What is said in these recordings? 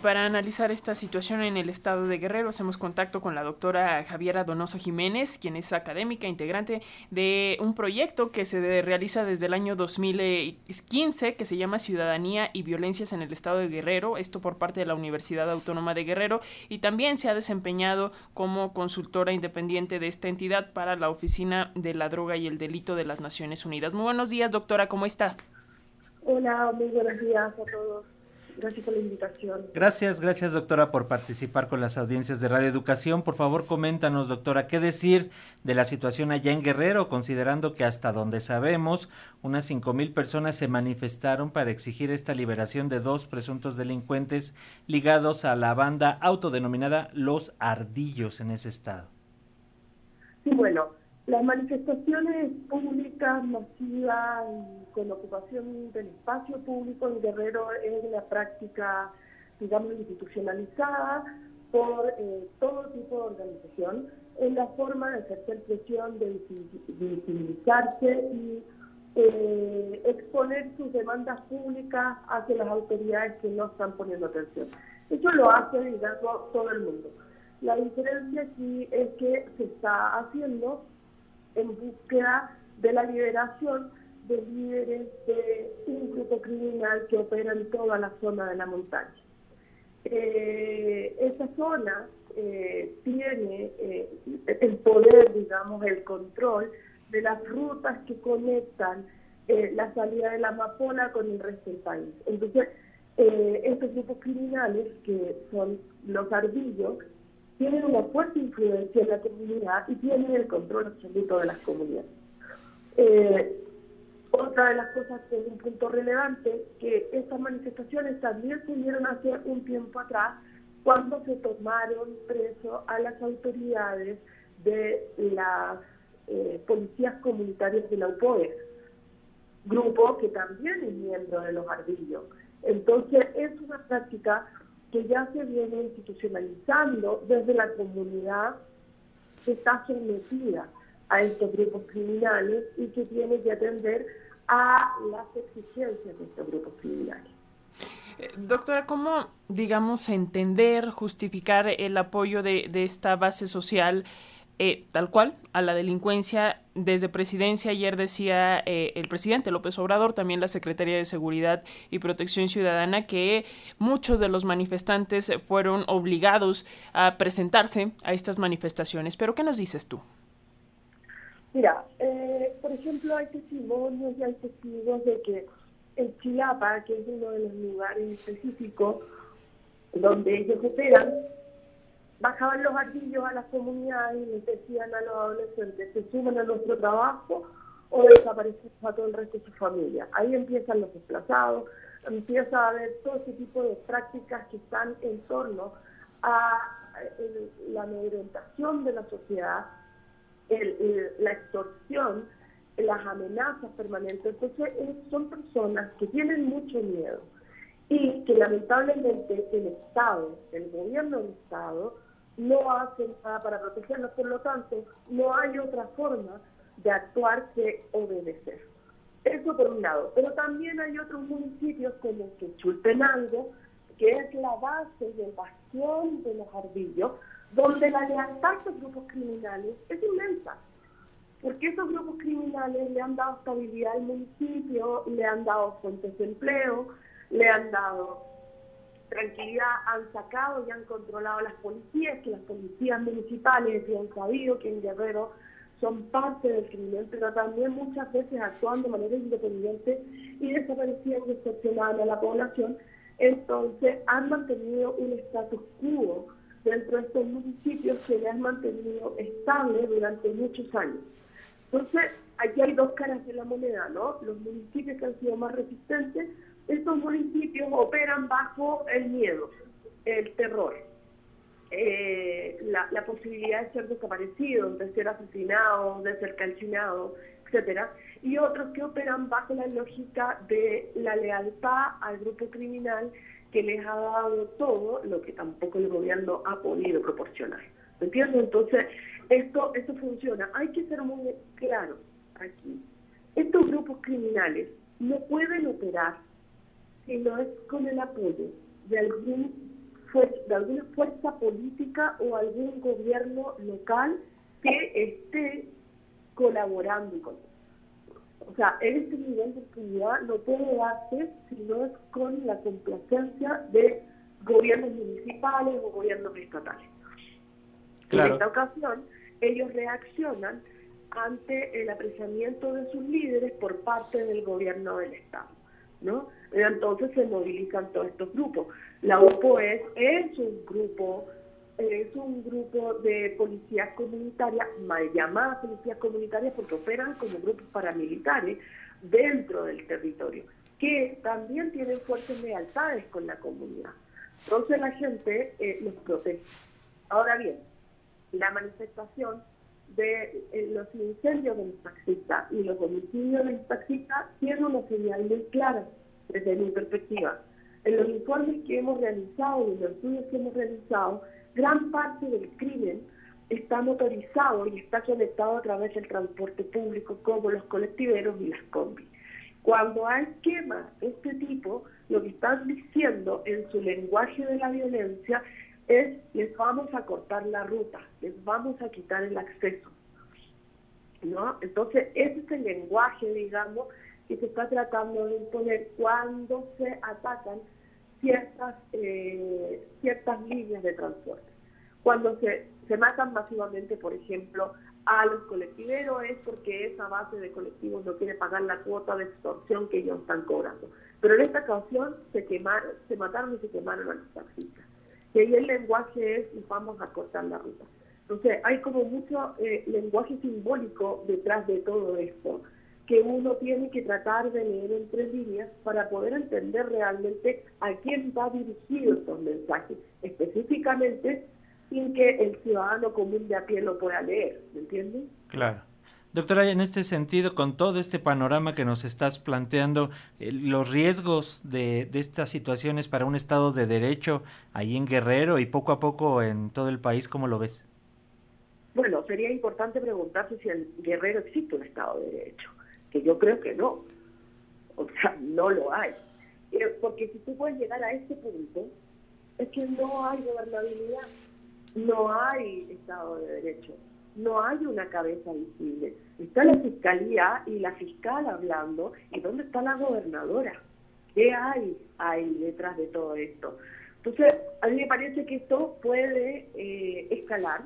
Para analizar esta situación en el estado de Guerrero, hacemos contacto con la doctora Javiera Donoso Jiménez, quien es académica, integrante de un proyecto que se realiza desde el año 2015, que se llama Ciudadanía y Violencias en el estado de Guerrero, esto por parte de la Universidad Autónoma de Guerrero, y también se ha desempeñado como consultora independiente de esta entidad para la Oficina de la Droga y el Delito de las Naciones Unidas. Muy buenos días, doctora, ¿cómo está? Hola, muy buenos días a todos. Gracias por la invitación. Gracias, gracias doctora por participar con las audiencias de Radio Educación. Por favor, coméntanos, doctora, qué decir de la situación allá en Guerrero, considerando que hasta donde sabemos, unas cinco mil personas se manifestaron para exigir esta liberación de dos presuntos delincuentes ligados a la banda autodenominada Los Ardillos en ese estado. Sí, bueno, las manifestaciones públicas masivas y con ocupación del espacio público en Guerrero es una práctica, digamos, institucionalizada por eh, todo tipo de organización. Es la forma de ejercer presión, de visibilizarse y eh, exponer sus demandas públicas hacia las autoridades que no están poniendo atención. Eso lo hace, digamos, todo el mundo. La diferencia aquí es que se está haciendo en búsqueda de la liberación de líderes de un grupo criminal que opera en toda la zona de la montaña. Eh, esa zona eh, tiene eh, el poder, digamos, el control de las rutas que conectan la salida de la amapola con el resto del país. Entonces, estos grupos criminales, que son los ardillos, tienen una fuerte influencia en la comunidad y tienen el control absoluto de las comunidades. Eh, otra de las cosas que es un punto relevante, que estas manifestaciones también se dieron hace un tiempo atrás cuando se tomaron preso a las autoridades de las eh, policías comunitarias de la UPOE, grupo que también es miembro de los ardillos. Entonces es una práctica que ya se viene institucionalizando desde la comunidad que está sometida a estos grupos criminales y que tiene que atender a las exigencias de estos grupos criminales. Eh, doctora, ¿cómo, digamos, entender, justificar el apoyo de, de esta base social eh, tal cual a la delincuencia desde presidencia. Ayer decía eh, el presidente López Obrador, también la Secretaría de Seguridad y Protección Ciudadana, que muchos de los manifestantes fueron obligados a presentarse a estas manifestaciones. Pero, ¿qué nos dices tú? Mira, eh, por ejemplo, hay testimonios y hay testigos de que en Chilapa, que es uno de los lugares específicos donde ellos operan, bajaban los ardillos a las comunidades y les decían a los adolescentes, se suman a nuestro trabajo o desaparecen a todo el resto de su familia. Ahí empiezan los desplazados, empieza a haber todo ese tipo de prácticas que están en torno a la amedrentación de la sociedad, la extorsión, las amenazas permanentes. Entonces son personas que tienen mucho miedo y que lamentablemente el Estado, el gobierno del Estado, no hacen nada para protegerlos, por lo tanto, no hay otra forma de actuar que obedecer. Eso por un lado. Pero también hay otros municipios como Quechultenango, que es la base del bastión de los ardillos, donde la lealtad de los grupos criminales es inmensa. Porque esos grupos criminales le han dado estabilidad al municipio, le han dado fuentes de empleo, le han dado tranquilidad han sacado y han controlado las policías, que las policías municipales y han sabido que en Guerrero son parte del crimen, pero también muchas veces actúan de manera independiente y desaparecían extorsionaban a la población. Entonces han mantenido un status quo dentro de estos municipios que le han mantenido estable durante muchos años. Entonces, aquí hay dos caras de la moneda, ¿no? Los municipios que han sido más resistentes estos municipios operan bajo el miedo, el terror, eh, la, posibilidad de ser desaparecido, de ser asesinado, de ser calcinado, etcétera, y otros que operan bajo la lógica de la lealtad al grupo criminal que les ha dado todo lo que tampoco el gobierno ha podido proporcionar. ¿Me entiendes? Entonces, esto, esto funciona. Hay que ser muy claro aquí. Estos grupos criminales no pueden operar si no es con el apoyo de algún de alguna fuerza política o algún gobierno local que esté colaborando con o sea, este nivel de impunidad no puede darse si no es con la complacencia de gobiernos municipales o gobiernos estatales. En esta ocasión, ellos reaccionan ante el apreciamiento de sus líderes por parte del gobierno del Estado. ¿no? Entonces se movilizan todos estos grupos. La UPO es, un grupo es un grupo de policías comunitarias, mal llamadas policías comunitarias porque operan como grupos paramilitares dentro del territorio, que también tienen fuertes lealtades con la comunidad. Entonces la gente eh, los protege. Ahora bien, la manifestación de eh, los incendios de los y los homicidios de los taxistas tiene una señal muy clara desde mi perspectiva. En los informes que hemos realizado en los estudios que hemos realizado, gran parte del crimen está motorizado y está conectado a través del transporte público como los colectiveros y las combis. Cuando hay quemas de este tipo, lo que están diciendo en su lenguaje de la violencia es les vamos a cortar la ruta, les vamos a quitar el acceso. ¿no? Entonces, ese es el lenguaje, digamos, que se está tratando de imponer cuando se atacan ciertas, eh, ciertas líneas de transporte. Cuando se, se matan masivamente, por ejemplo, a los colectiveros es porque esa base de colectivos no quiere pagar la cuota de extorsión que ellos están cobrando. Pero en esta ocasión se quemaron, se mataron y se quemaron a los taxistas. Y ahí el lenguaje es vamos a cortar la ruta. Entonces hay como mucho eh, lenguaje simbólico detrás de todo esto que uno tiene que tratar de leer entre líneas para poder entender realmente a quién va dirigido estos mensajes, específicamente sin que el ciudadano común de a pie lo pueda leer, ¿me entiendes? Claro. Doctora, en este sentido, con todo este panorama que nos estás planteando, eh, los riesgos de, de, estas situaciones para un Estado de Derecho ahí en Guerrero y poco a poco en todo el país, ¿cómo lo ves? Bueno, sería importante preguntarse si en Guerrero existe un Estado de Derecho que yo creo que no. O sea, no lo hay. Eh, porque si tú puedes llegar a este punto, es que no hay gobernabilidad, no hay Estado de Derecho, no hay una cabeza visible. Está la fiscalía y la fiscal hablando, ¿y dónde está la gobernadora? ¿Qué hay ahí detrás de todo esto? Entonces, a mí me parece que esto puede eh, escalar.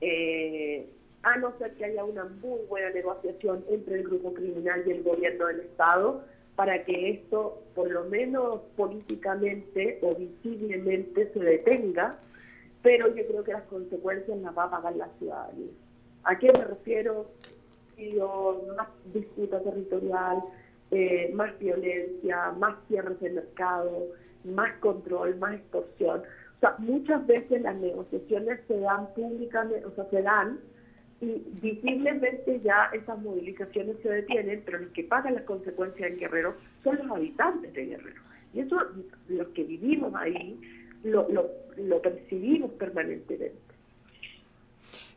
Eh, a no ser que haya una muy buena negociación entre el grupo criminal y el gobierno del Estado para que esto, por lo menos políticamente o visiblemente, se detenga, pero yo creo que las consecuencias las va a pagar la ciudadanía. ¿A qué me refiero? Más disputa territorial, eh, más violencia, más cierres de mercado, más control, más extorsión. O sea, muchas veces las negociaciones se dan públicamente, o sea, se dan y visiblemente ya esas movilizaciones se detienen, pero los que pagan las consecuencias en Guerrero son los habitantes de Guerrero. Y eso, los que vivimos ahí, lo, lo, lo percibimos permanentemente.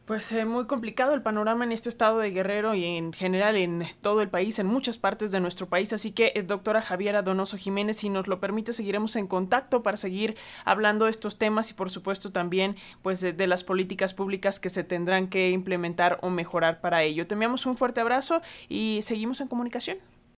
Pues eh, muy complicado el panorama en este estado de Guerrero y en general en todo el país, en muchas partes de nuestro país. Así que, eh, doctora Javiera Donoso Jiménez, si nos lo permite, seguiremos en contacto para seguir hablando de estos temas y, por supuesto, también pues de, las políticas públicas que se tendrán que implementar o mejorar para ello. Te enviamos un fuerte abrazo y seguimos en comunicación.